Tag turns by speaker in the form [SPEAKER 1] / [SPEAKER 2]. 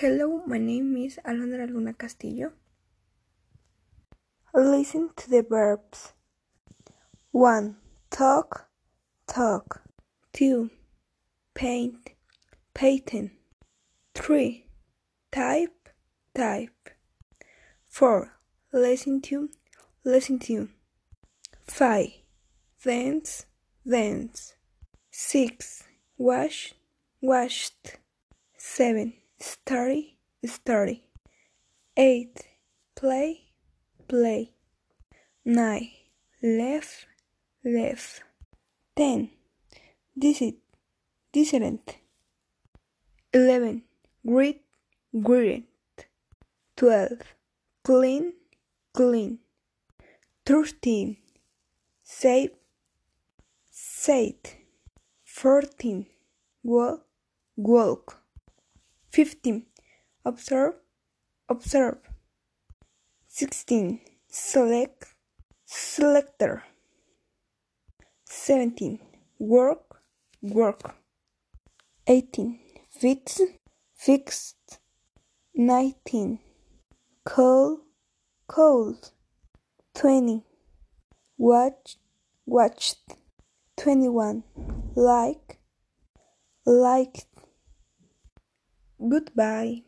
[SPEAKER 1] Hello, my name is Alondra Luna Castillo. Listen to the verbs. 1. Talk, talk. 2. Paint, painting. 3. Type, type. 4. Listen to, listen to. 5. Dance, dance. 6. Wash, washed. 7. Study, study. 8. Play, play. 9. Left, left. 10. Visit, different. 11. Greet, greet. 12. Clean, clean. 13. Save, saved. 14. Walk, walk. 15. Observe, observe. 16. Select, selector. 17. Work, work. 18. Fix, fixed. 19. Call, called. 20. Watch, watched. 21. Like, liked. Goodbye.